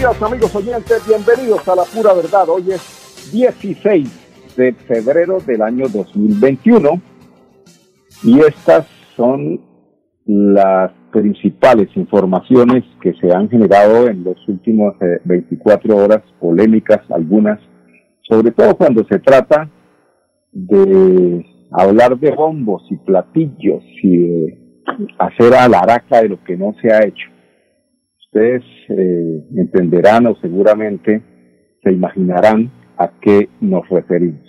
Días amigos oyentes, bienvenidos a la pura verdad. Hoy es 16 de febrero del año 2021 y estas son las principales informaciones que se han generado en los últimos 24 eh, horas, polémicas algunas, sobre todo cuando se trata de hablar de bombos y platillos y de hacer alaraca de lo que no se ha hecho ustedes eh, entenderán o seguramente se imaginarán a qué nos referimos.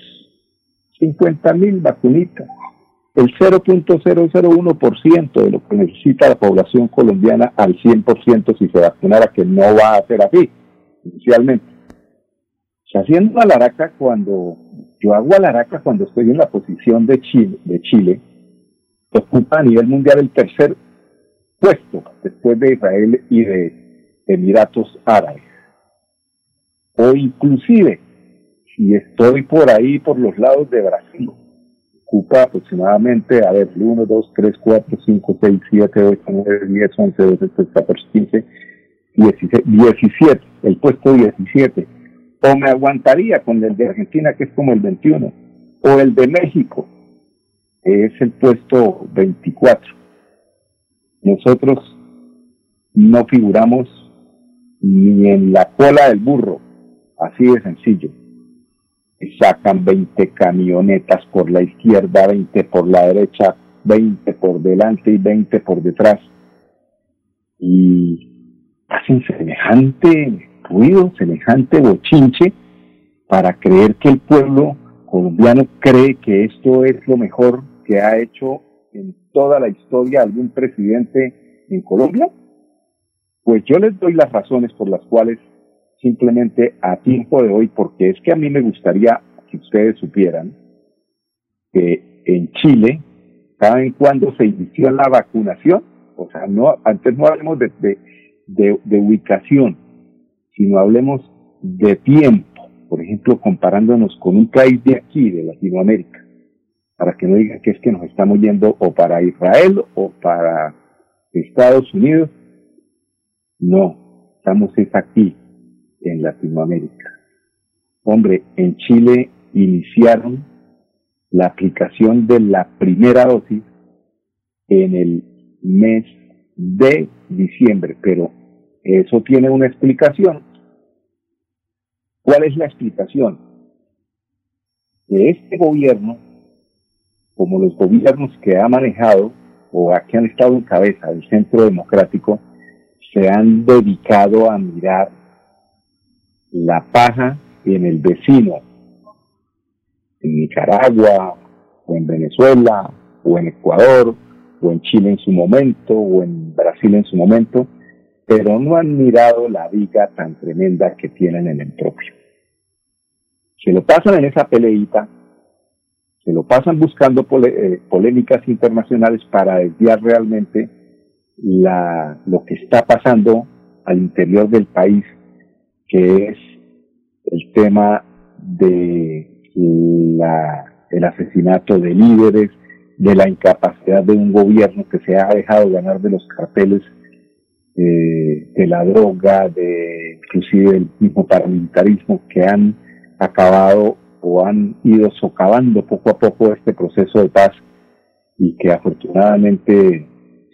50 mil vacunitas, el 0.001% de lo que necesita la población colombiana al 100% si se vacunara, que no va a ser así inicialmente. Se haciendo alaraca cuando yo hago alaraca cuando estoy en la posición de Chile, de Chile, ocupa a nivel mundial el tercer puesto después de Israel y de Emiratos Árabes. O inclusive, si estoy por ahí, por los lados de Brasil, ocupa aproximadamente, a ver, 1, 2, 3, 4, 5, 6, 7, 8, 9, 10, 11, 12, 13, 14, 15, 16, 17, el puesto 17. O me aguantaría con el de Argentina, que es como el 21. O el de México, que es el puesto 24 nosotros no figuramos ni en la cola del burro, así de sencillo. Sacan 20 camionetas por la izquierda, 20 por la derecha, 20 por delante y 20 por detrás. Y hacen semejante ruido, semejante bochinche para creer que el pueblo colombiano cree que esto es lo mejor que ha hecho en toda la historia algún presidente en Colombia? Pues yo les doy las razones por las cuales simplemente a tiempo de hoy, porque es que a mí me gustaría que ustedes supieran que en Chile, ¿saben cuándo se inició la vacunación? O sea, no, antes no hablemos de, de, de ubicación, sino hablemos de tiempo. Por ejemplo, comparándonos con un país de aquí, de Latinoamérica para que no digan que es que nos estamos yendo o para Israel o para Estados Unidos. No, estamos es aquí, en Latinoamérica. Hombre, en Chile iniciaron la aplicación de la primera dosis en el mes de diciembre, pero eso tiene una explicación. ¿Cuál es la explicación? Que este gobierno como los gobiernos que ha manejado o que han estado en cabeza del centro democrático se han dedicado a mirar la paja en el vecino, en Nicaragua, o en Venezuela, o en Ecuador, o en Chile en su momento, o en Brasil en su momento, pero no han mirado la viga tan tremenda que tienen en el propio. Se lo pasan en esa peleita se lo pasan buscando eh, polémicas internacionales para desviar realmente la, lo que está pasando al interior del país, que es el tema de la, el asesinato de líderes, de la incapacidad de un gobierno que se ha dejado ganar de los carteles eh, de la droga, de inclusive del mismo paramilitarismo que han acabado o han ido socavando poco a poco este proceso de paz y que afortunadamente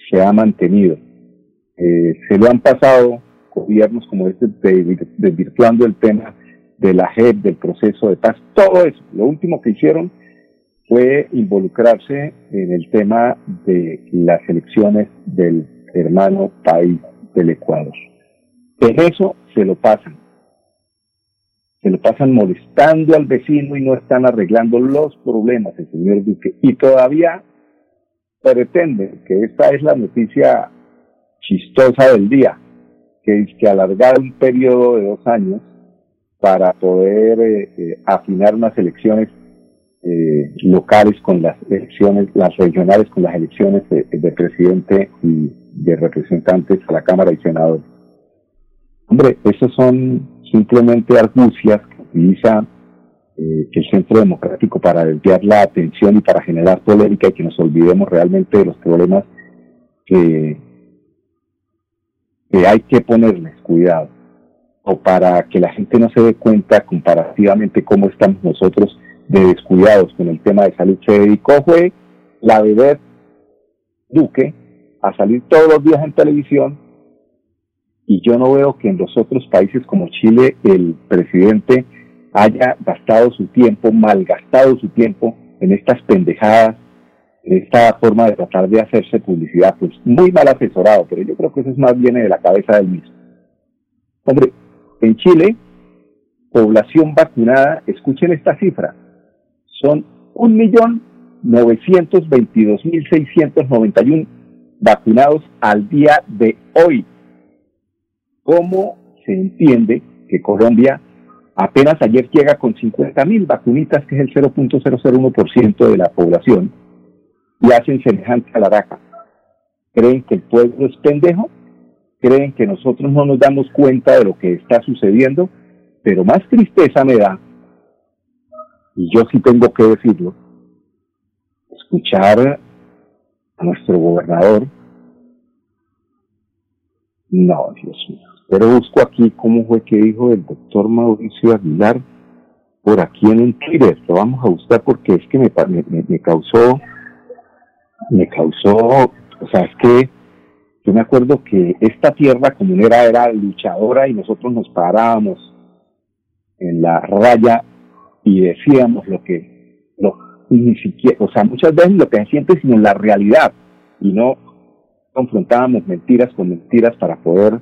se ha mantenido. Eh, se lo han pasado gobiernos como este desvirtuando el tema de la JEP, del proceso de paz, todo eso. Lo último que hicieron fue involucrarse en el tema de las elecciones del hermano país del Ecuador. En eso se lo pasan se lo pasan molestando al vecino y no están arreglando los problemas, el señor Duque. Y todavía pretenden que esta es la noticia chistosa del día, que es que alargar un periodo de dos años para poder eh, eh, afinar unas elecciones eh, locales con las elecciones, las regionales con las elecciones de, presidente y de representantes a la Cámara y Senadores. Hombre, esos son simplemente argucias que utiliza eh, el Centro Democrático para desviar la atención y para generar polémica y que nos olvidemos realmente de los problemas que, hay que ponerles cuidado o para que la gente no se dé cuenta comparativamente cómo estamos nosotros de descuidados con el tema de salud. Se dedicó fue la bebé Duque a salir todos los días en televisión y yo no veo que en los otros países como Chile el presidente haya gastado su tiempo, malgastado su tiempo en estas pendejadas, en esta forma de tratar de hacerse publicidad, pues muy mal asesorado, pero yo creo que eso es más viene de la cabeza del mismo. Hombre, en Chile, población vacunada, escuchen esta cifra, son 1.922.691 vacunados al día de hoy. ¿Cómo se entiende que Colombia apenas ayer llega con 50.000 vacunitas, que es el 0.001% de la población, y hacen semejante a la raca? ¿Creen que el pueblo es pendejo? ¿Creen que nosotros no nos damos cuenta de lo que está sucediendo? Pero más tristeza me da y yo sí tengo que decirlo, escuchar a nuestro gobernador, no, Dios mío. Pero busco aquí cómo fue que dijo el doctor Mauricio Aguilar por aquí en un Twitter. Lo vamos a buscar porque es que me, me, me causó, me causó, o sea, es que yo me acuerdo que esta tierra comunera era luchadora y nosotros nos parábamos en la raya y decíamos lo que, lo, ni siquiera, o sea, muchas veces lo que se siente, sino la realidad, y no confrontábamos mentiras con mentiras para poder,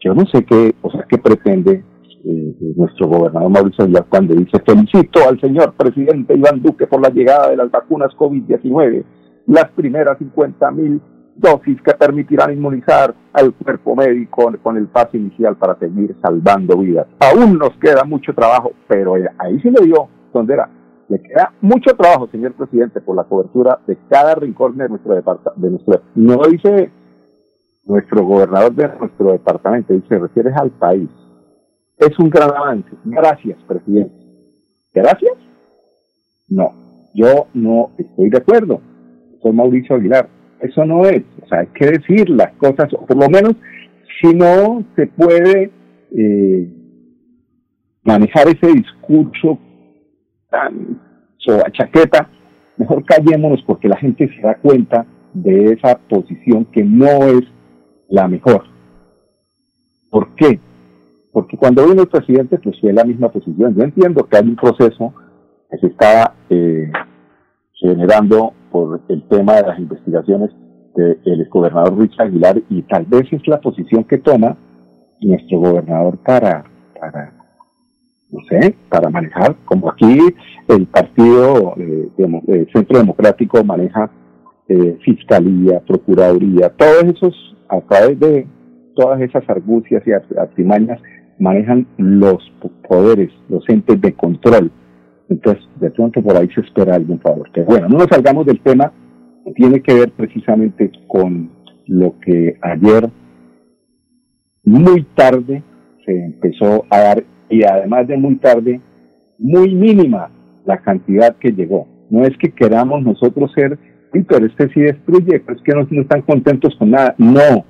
yo no sé qué, o sea, qué pretende eh, nuestro gobernador Mauricio Villar cuando dice felicito al señor presidente Iván Duque por la llegada de las vacunas COVID-19, las primeras 50 mil dosis que permitirán inmunizar al cuerpo médico con el paso inicial para seguir salvando vidas. Aún nos queda mucho trabajo, pero ahí se le dio donde era. Le queda mucho trabajo, señor presidente, por la cobertura de cada rincón de nuestro departamento. De nuestro, no dice nuestro gobernador de nuestro departamento, dice, refieres al país. Es un gran avance. Gracias, presidente. ¿Gracias? No, yo no estoy de acuerdo. Soy Mauricio Aguilar eso no es. O sea, hay que decir las cosas, o por lo menos, si no se puede eh, manejar ese discurso tan sobre chaqueta, mejor callémonos porque la gente se da cuenta de esa posición que no es la mejor. ¿Por qué? Porque cuando vino el presidente, pues fue la misma posición. Yo entiendo que hay un proceso que se está eh, generando por el tema de las investigaciones del gobernador Luis Aguilar y tal vez es la posición que toma nuestro gobernador para, para no sé, para manejar, como aquí el partido eh, eh Centro Democrático maneja eh, fiscalía, procuraduría, todos esos, a través de todas esas argucias y artimañas, manejan los poderes, los entes de control entonces, de pronto por ahí se espera algún favor. Bueno, no nos salgamos del tema, tiene que ver precisamente con lo que ayer muy tarde se empezó a dar y además de muy tarde, muy mínima la cantidad que llegó. No es que queramos nosotros ser, pero este sí destruye, pero es que no, no están contentos con nada. No,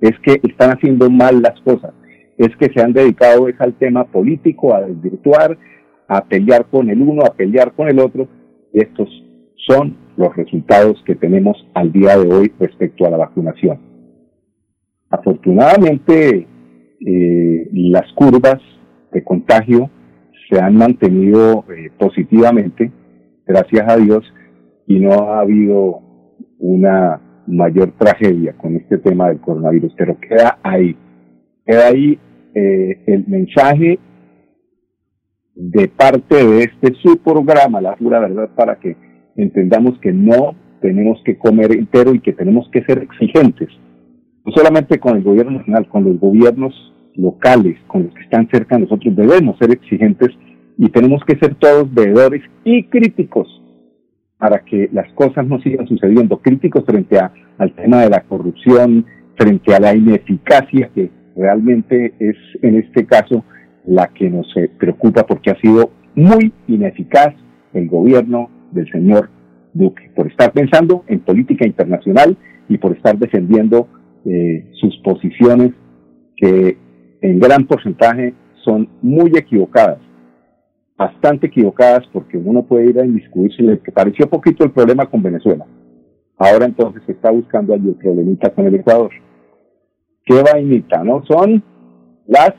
es que están haciendo mal las cosas. Es que se han dedicado es al tema político, a desvirtuar, a pelear con el uno, a pelear con el otro. Estos son los resultados que tenemos al día de hoy respecto a la vacunación. Afortunadamente, eh, las curvas de contagio se han mantenido eh, positivamente, gracias a Dios, y no ha habido una mayor tragedia con este tema del coronavirus, pero queda ahí, queda ahí eh, el mensaje de parte de este su programa, La Pura Verdad, para que entendamos que no tenemos que comer entero y que tenemos que ser exigentes, no solamente con el gobierno nacional, con los gobiernos locales, con los que están cerca de nosotros, debemos ser exigentes y tenemos que ser todos veedores y críticos para que las cosas no sigan sucediendo, críticos frente a, al tema de la corrupción, frente a la ineficacia que realmente es en este caso la que nos eh, preocupa porque ha sido muy ineficaz el gobierno del señor Duque, por estar pensando en política internacional y por estar defendiendo eh, sus posiciones que en gran porcentaje son muy equivocadas, bastante equivocadas porque uno puede ir a inmiscuirse, le pareció poquito el problema con Venezuela. Ahora entonces se está buscando allí el problemita con el Ecuador. Qué vainita, ¿no? Son las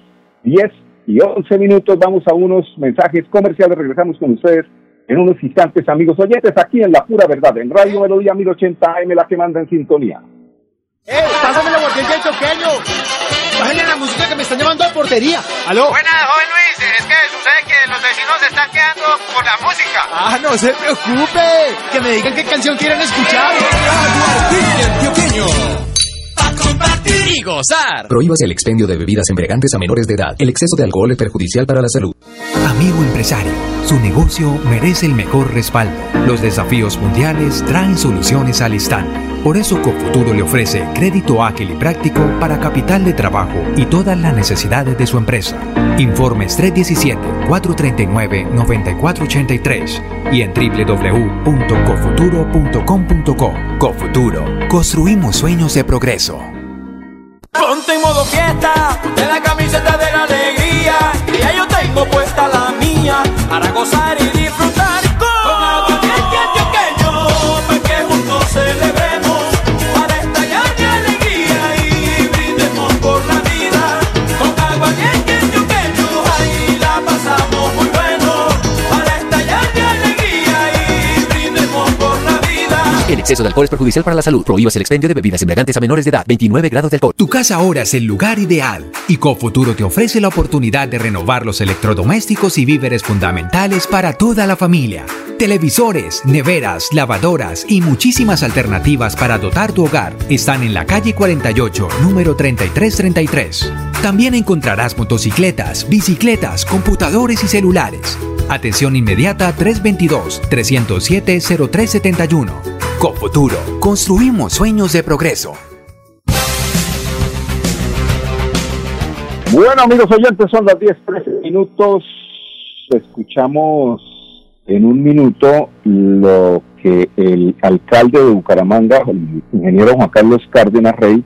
10 y 11 minutos, vamos a unos mensajes comerciales, regresamos con ustedes en unos instantes, amigos oyentes, aquí en La Pura Verdad, en Radio Melodía 1080 AM, la que manda en sintonía. ¡Eh! ¡Pásame la del choqueño! ¡Bájale la música que me están llamando a portería! ¿Aló? Buenas, joven Luis. Es que los vecinos se están quedando con la música. ¡Ah, no se preocupe! Que me digan qué canción quieren escuchar. compartir y gozar. Prohíbas el expendio de bebidas embriagantes a menores de edad. El exceso de alcohol es perjudicial para la salud. Amigo empresario, su negocio merece el mejor respaldo. Los desafíos mundiales traen soluciones al instante. Por eso Cofuturo le ofrece crédito ágil y práctico para capital de trabajo y todas las necesidades de su empresa. Informes 317-439-9483 y en www.cofuturo.com.co. Cofuturo, construimos sueños de progreso. Ponte en modo fiesta, ponte la camiseta de la alegría, y yo tengo puesta la mía para gozar y exceso de alcohol es perjudicial para la salud. Prohíbas el expendio de bebidas embriagantes a menores de edad. 29 grados de alcohol. Tu casa ahora es el lugar ideal y Cofuturo te ofrece la oportunidad de renovar los electrodomésticos y víveres fundamentales para toda la familia. Televisores, neveras, lavadoras y muchísimas alternativas para dotar tu hogar están en la calle 48, número 3333. También encontrarás motocicletas, bicicletas, computadores y celulares. Atención inmediata 322-307-0371. Cofuturo, construimos sueños de progreso. Bueno, amigos oyentes, son las 10, 13 minutos. Escuchamos en un minuto lo que el alcalde de Bucaramanga, el ingeniero Juan Carlos Cárdenas Rey,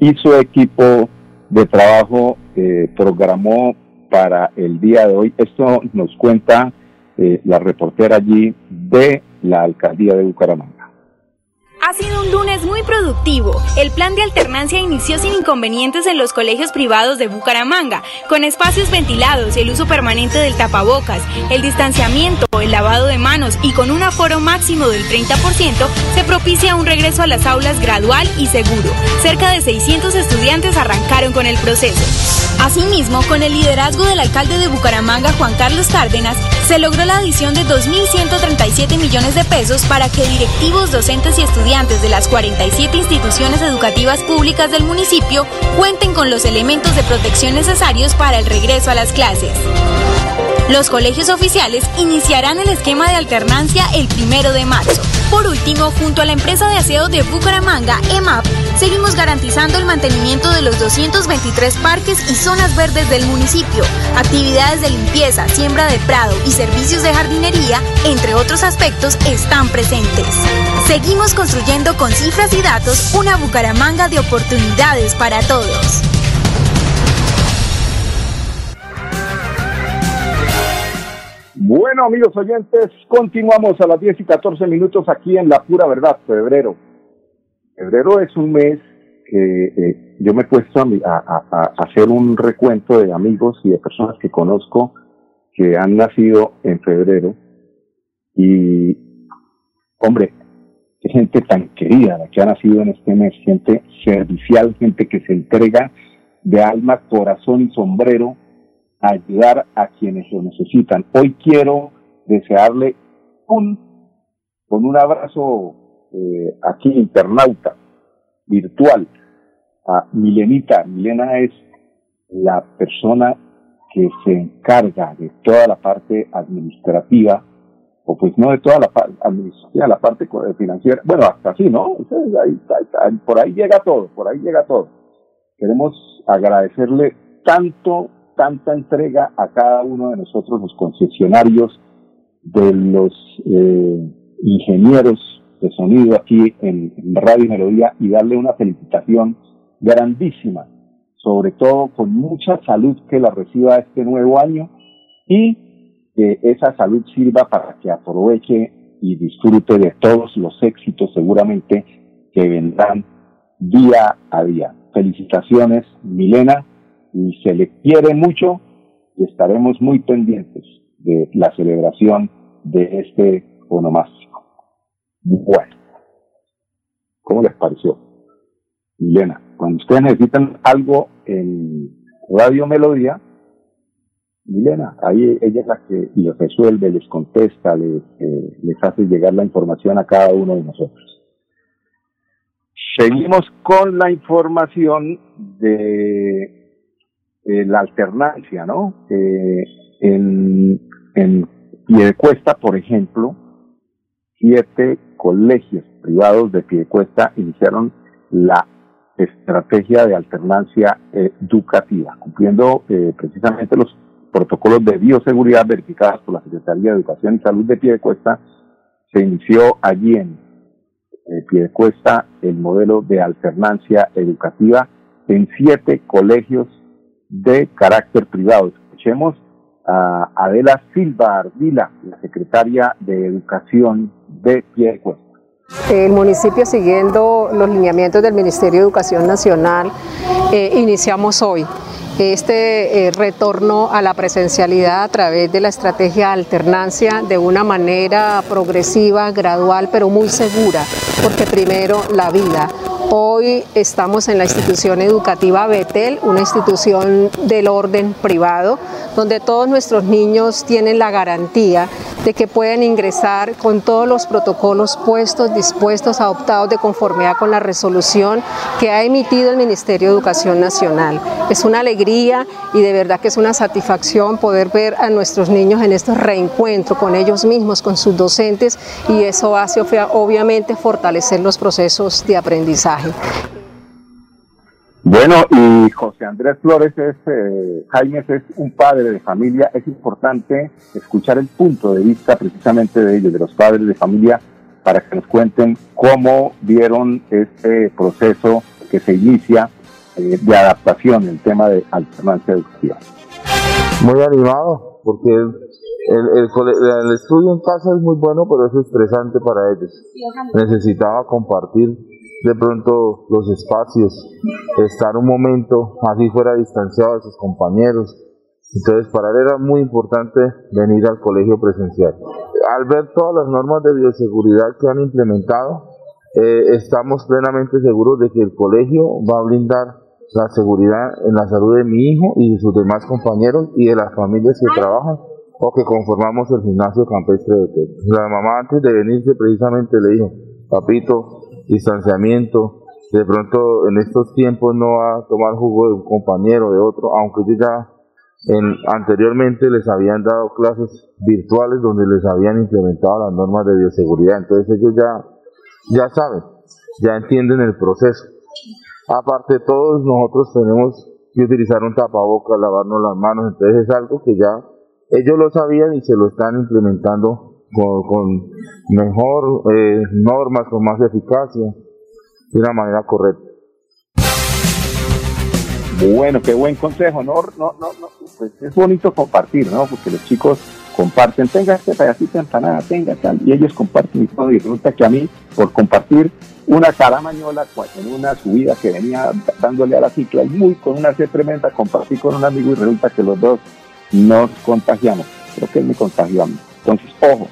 y su equipo de trabajo eh, programó para el día de hoy. Esto nos cuenta eh, la reportera allí de la alcaldía de Bucaramanga. Ha sido un lunes muy productivo. El plan de alternancia inició sin inconvenientes en los colegios privados de Bucaramanga, con espacios ventilados, el uso permanente del tapabocas, el distanciamiento, el lavado de manos y con un aforo máximo del 30%, se propicia un regreso a las aulas gradual y seguro. Cerca de 600 estudiantes arrancaron con el proceso. Asimismo, con el liderazgo del alcalde de Bucaramanga, Juan Carlos Cárdenas, se logró la adición de 2.137 millones de pesos para que directivos, docentes y estudiantes de las 47 instituciones educativas públicas del municipio cuenten con los elementos de protección necesarios para el regreso a las clases. Los colegios oficiales iniciarán el esquema de alternancia el primero de marzo. Por último, junto a la empresa de aseo de Bucaramanga, EMAP, seguimos garantizando el mantenimiento de los 223 parques y zonas verdes del municipio, actividades de limpieza, siembra de prado y servicios de jardinería, entre otros aspectos, están presentes. Seguimos construyendo con cifras y datos una Bucaramanga de oportunidades para todos. Bueno, amigos oyentes, continuamos a las 10 y 14 minutos aquí en La Pura Verdad, febrero. Febrero es un mes que eh, yo me he puesto a, hacer un recuento de amigos y de personas que conozco que han nacido en febrero. Y, hombre, qué gente tan querida la que ha nacido en este mes, gente servicial, gente que se entrega de alma, corazón y sombrero ayudar a quienes lo necesitan. Hoy quiero desearle un, con un abrazo eh, aquí internauta, virtual, a Milenita. Milena es la persona que se encarga de toda la parte administrativa, o pues no de toda la parte administrativa, la parte financiera, bueno, hasta así, ¿no? por ahí llega todo, por ahí llega todo. Queremos agradecerle tanto, tanta entrega a cada uno de nosotros, los concesionarios, de los eh, ingenieros de sonido aquí en, Radio Melodía y darle una felicitación grandísima, sobre todo con mucha salud que la reciba este nuevo año y que esa salud sirva para que aproveche y disfrute de todos los éxitos seguramente que vendrán día a día. Felicitaciones, Milena, y se le quiere mucho y estaremos muy pendientes de la celebración de este onomástico. Bueno, ¿cómo les pareció? Milena, cuando ustedes necesitan algo en Radio Melodía, Milena, ahí ella es la que les resuelve, les contesta, les, eh, les hace llegar la información a cada uno de nosotros. Seguimos con la información de, la alternancia, ¿no? Eh, en, Piedecuesta, por ejemplo, siete colegios privados de Piedecuesta iniciaron la estrategia de alternancia educativa, cumpliendo eh, precisamente los protocolos de bioseguridad verificados por la Secretaría de Educación y Salud de Piedecuesta. Se inició allí en eh, Piedecuesta el modelo de alternancia educativa en siete colegios de carácter privado. Escuchemos a Adela Silva Ardila, la secretaria de Educación de Piedecuesta. El municipio, siguiendo los lineamientos del Ministerio de Educación Nacional, eh, iniciamos hoy este eh, retorno a la presencialidad a través de la estrategia alternancia de una manera progresiva, gradual, pero muy segura, porque primero la vida. Hoy estamos en la institución educativa Betel, una institución del orden privado, donde todos nuestros niños tienen la garantía de que pueden ingresar con todos los protocolos puestos, dispuestos, adoptados de conformidad con la resolución que ha emitido el Ministerio de Educación Nacional. Es una alegría y de verdad que es una satisfacción poder ver a nuestros niños en este reencuentro con ellos mismos, con sus docentes y eso hace obviamente fortalecer los procesos de aprendizaje. Bueno, y José Andrés Flores es, eh, Jaime es un padre de familia. Es importante escuchar el punto de vista precisamente de ellos, de los padres de familia, para que nos cuenten cómo vieron este proceso que se inicia eh, de adaptación en tema de alternancia educativa. Muy animado, porque el, el, estudio en casa es muy bueno, pero es estresante para ellos. Necesitaba compartir de pronto los espacios, estar un momento así fuera distanciado de sus compañeros. Entonces para él era muy importante venir al colegio presencial. Al ver todas las normas de bioseguridad que han implementado, eh, estamos plenamente seguros de que el colegio va a brindar la seguridad en la salud de mi hijo y de sus demás compañeros y de las familias que trabajan o que conformamos el gimnasio campestre de Tec. La mamá antes de venirse precisamente le dijo, papito, distanciamiento, de pronto en estos tiempos no va a tomar jugo de un compañero, de otro, aunque ellos ya en, anteriormente les habían dado clases virtuales donde les habían implementado las normas de bioseguridad, entonces ellos ya, ya saben, ya entienden el proceso. Aparte todos nosotros tenemos que utilizar un tapabocas, lavarnos las manos, entonces es algo que ya ellos lo sabían y se lo están implementando con, mejor eh, normas, con más eficacia, de una manera correcta. Bueno, qué buen consejo, no, no, no, no, pues es bonito compartir, ¿no? Porque los chicos comparten, tenga este pedacito de empanada, tenga tal, y ellos comparten y todo, y resulta que a mí, por compartir una caramañola en una subida que venía dándole a la cicla, y muy con una sed tremenda, compartí con un amigo y resulta que los dos nos contagiamos, creo que me mí. Entonces, ojo,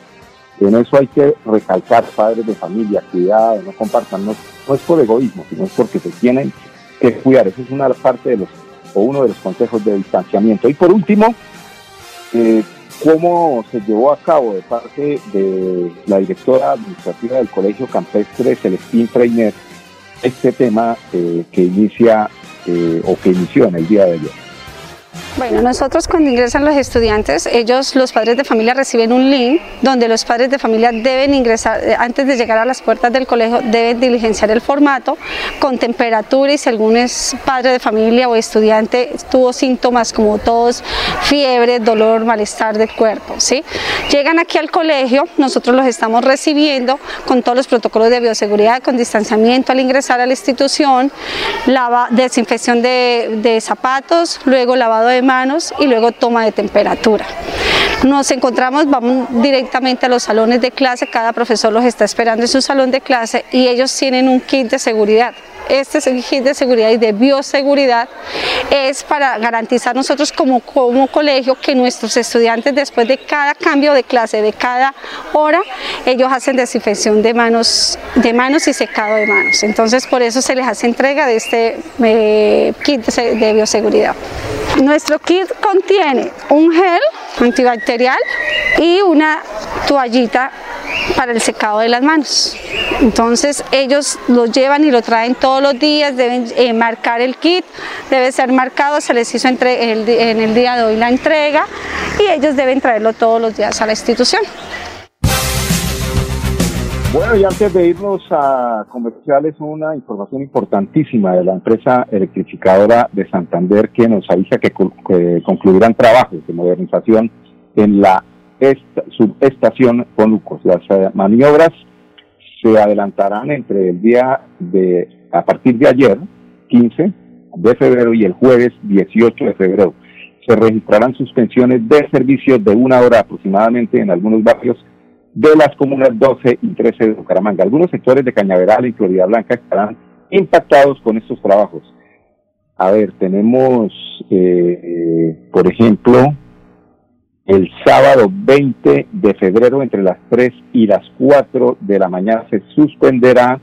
en eso hay que recalcar, padres de familia, cuidado, no compartan, no, es por egoísmo, sino es porque se tienen que cuidar. Esa es una parte de los, o uno de los consejos de distanciamiento. Y por último, eh, cómo se llevó a cabo de parte de la directora administrativa del Colegio Campestre Celestín Freiner este tema eh, que inicia eh, o que inició en el día de ayer. Bueno, nosotros cuando ingresan los estudiantes, ellos, los padres de familia, reciben un link donde los padres de familia deben ingresar, eh, antes de llegar a las puertas del colegio, deben diligenciar el formato con temperatura y si algún es padre de familia o estudiante tuvo síntomas como tos, fiebre, dolor, malestar del cuerpo. ¿sí? Llegan aquí al colegio, nosotros los estamos recibiendo con todos los protocolos de bioseguridad, con distanciamiento al ingresar a la institución, lava, desinfección de, de zapatos, luego lavado de manos y luego toma de temperatura. Nos encontramos, vamos directamente a los salones de clase, cada profesor los está esperando en su salón de clase y ellos tienen un kit de seguridad. Este kit de seguridad y de bioseguridad es para garantizar nosotros como, como colegio que nuestros estudiantes después de cada cambio de clase, de cada hora, ellos hacen desinfección de manos, de manos y secado de manos. Entonces por eso se les hace entrega de este eh, kit de, de bioseguridad. Nuestro kit contiene un gel antibacterial y una toallita para el secado de las manos. Entonces ellos lo llevan y lo traen todos los días, deben eh, marcar el kit, debe ser marcado, se les hizo entre el, en el día de hoy la entrega y ellos deben traerlo todos los días a la institución. Bueno, y antes de irnos a comerciales, una información importantísima de la empresa electrificadora de Santander que nos avisa que, que concluirán trabajos de modernización en la esta, subestación Conucos. Las eh, maniobras se adelantarán entre el día de, a partir de ayer, 15 de febrero, y el jueves 18 de febrero. Se registrarán suspensiones de servicios de una hora aproximadamente en algunos barrios de las comunas 12 y 13 de Bucaramanga. Algunos sectores de Cañaveral y Florida Blanca estarán impactados con estos trabajos. A ver, tenemos, eh, eh, por ejemplo, el sábado 20 de febrero entre las 3 y las 4 de la mañana se suspenderá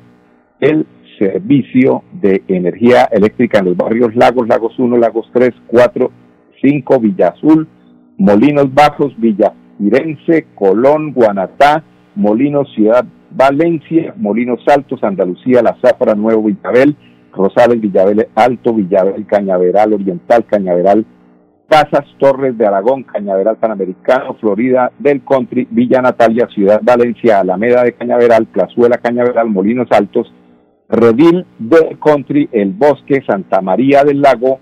el servicio de energía eléctrica en los barrios Lagos, Lagos 1, Lagos 3, 4, 5, Villa Azul, Molinos Bajos, Villa Firenze, Colón, Guanatá, Molinos Ciudad Valencia, Molinos Altos, Andalucía, La Zafra, Nuevo Villabel, Rosales, Villabel Alto, Villabel, Cañaveral Oriental, Cañaveral Casas, Torres de Aragón, Cañaveral Panamericano, Florida del Country, Villa Natalia, Ciudad Valencia, Alameda de Cañaveral, Plazuela Cañaveral, Molinos Altos, Redil del Country, El Bosque, Santa María del Lago,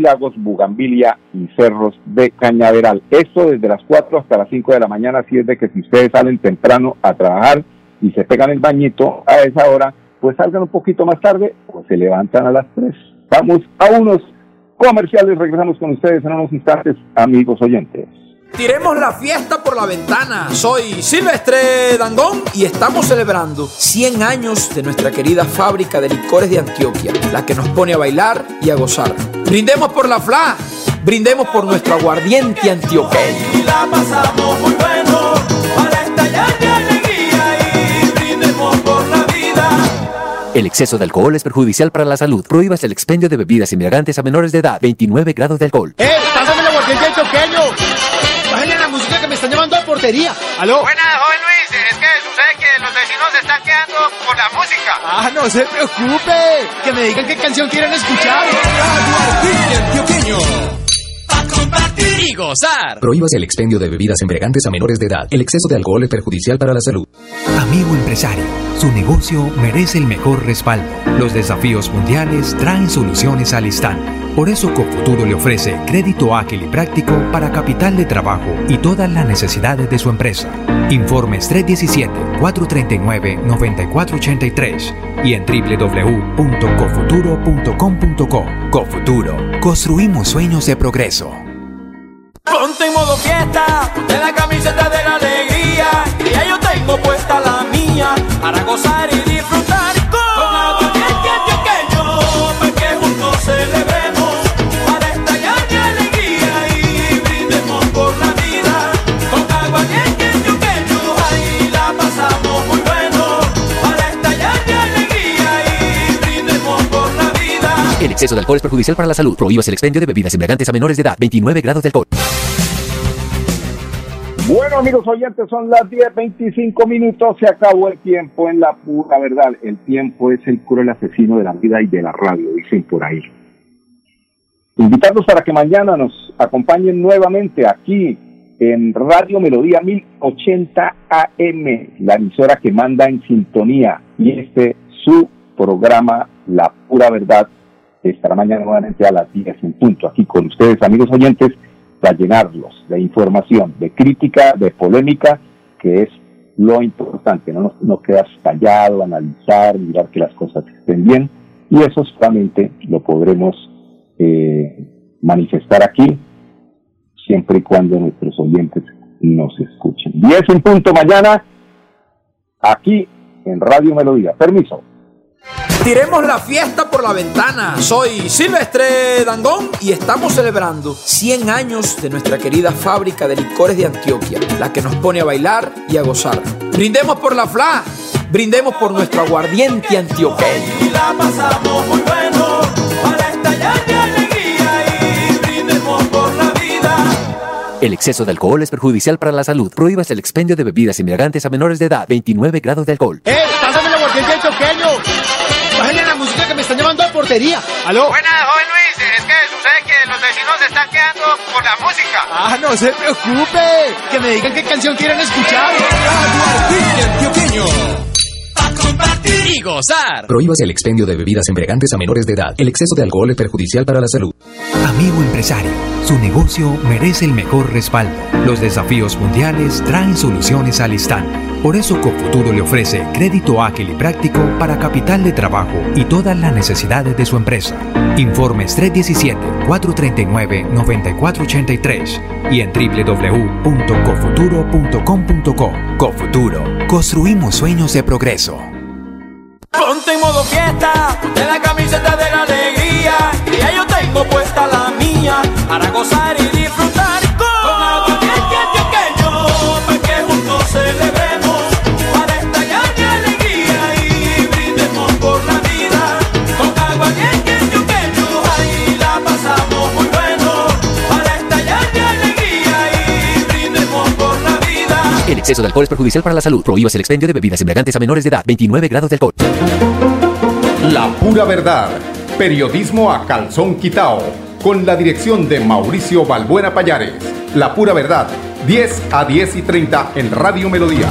Lagos, Bugambilia y Cerros de Cañaveral. Esto desde las 4 hasta las 5 de la mañana, así es de que si ustedes salen temprano a trabajar y se pegan el bañito a esa hora, pues salgan un poquito más tarde o se levantan a las 3. Vamos a unos comerciales. Regresamos con ustedes en unos instantes, amigos oyentes. Tiremos la fiesta por la ventana. Soy Silvestre Dangón y estamos celebrando 100 años de nuestra querida fábrica de licores de Antioquia, la que nos pone a bailar y a gozar. Brindemos por la FLA, brindemos por nuestro aguardiente antioqueño. la pasamos muy bueno para estallar de alegría y brindemos por la vida. El exceso de alcohol es perjudicial para la salud. Prohíbas el expendio de bebidas embriagantes a menores de edad. 29 grados de alcohol. ¡Eh! ¡Pásame el aguardiente antioqueño! ¡Bájale la música que me están llamando a portería! ¡Aló! Buenas, están quedando por la música. ¡Ah, no se preocupe! Que me digan qué canción quieren escuchar. compartir y gozar. Prohíbas el expendio de bebidas embriagantes a menores de edad. El exceso de alcohol es perjudicial para la salud. Amigo empresario, su negocio merece el mejor respaldo. Los desafíos mundiales traen soluciones al instante. Por eso Cofuturo le ofrece crédito ágil y práctico para capital de trabajo y todas las necesidades de su empresa. Informes 317-439-9483 y en www.cofuturo.com.co. Cofuturo, construimos sueños de progreso. Ponte en modo fiesta, de la camiseta de la alegría. Y ya yo tengo puesta la mía para gozar y disfrutar El exceso de alcohol es perjudicial para la salud. Prohíbas el expendio de bebidas embriagantes a menores de edad. 29 grados de alcohol. Bueno, amigos oyentes, son las 10.25 minutos. Se acabó el tiempo en la pura verdad. El tiempo es el cruel asesino de la vida y de la radio, dicen por ahí. Invitarlos para que mañana nos acompañen nuevamente aquí en Radio Melodía 1080 AM, la emisora que manda en sintonía, y este su programa La Pura Verdad estará mañana nuevamente a las 10 en punto, aquí con ustedes, amigos oyentes, para llenarlos de información, de crítica, de polémica, que es lo importante, no, no quedas callado, analizar, mirar que las cosas estén bien, y eso solamente lo podremos eh, manifestar aquí, siempre y cuando nuestros oyentes nos escuchen. 10 en punto mañana, aquí en Radio Melodía. Permiso. Tiremos la fiesta por la ventana. Soy Silvestre Dangón y estamos celebrando 100 años de nuestra querida fábrica de licores de Antioquia, la que nos pone a bailar y a gozar. Brindemos por la FLA, brindemos por nuestro aguardiente antioqueño. Y la pasamos muy bueno para estallar de alegría y brindemos por la vida. El exceso de alcohol es perjudicial para la salud. Prohíbas el expendio de bebidas embriagantes a menores de edad. 29 grados de alcohol. ¡Eh! ¡Pásame el aguardiente antioqueño! Están llamando a portería. ¿Aló? Buenas, joven Luis. Es que sucede que los vecinos se están quedando por la música. Ah, no se preocupe. Que me digan qué canción quieren escuchar. Y gozar. Prohíbas el expendio de bebidas embriagantes a menores de edad. El exceso de alcohol es perjudicial para la salud. Amigo empresario, su negocio merece el mejor respaldo. Los desafíos mundiales traen soluciones al instante. Por eso Cofuturo le ofrece crédito ágil y práctico para capital de trabajo y todas las necesidades de su empresa. Informes 317-439-9483 y en www.cofuturo.com.co. Cofuturo, construimos sueños de progreso. Ponte en modo fiesta, de la camiseta de la alegría. Y ya yo tengo puesta la mía para gozar y exceso de alcohol es perjudicial para la salud. Prohíbas el expendio de bebidas embriagantes a menores de edad. 29 grados de alcohol. La pura verdad. Periodismo a calzón quitao. Con la dirección de Mauricio Balbuena Payares. La pura verdad. 10 a 10 y 30 en Radio Melodía.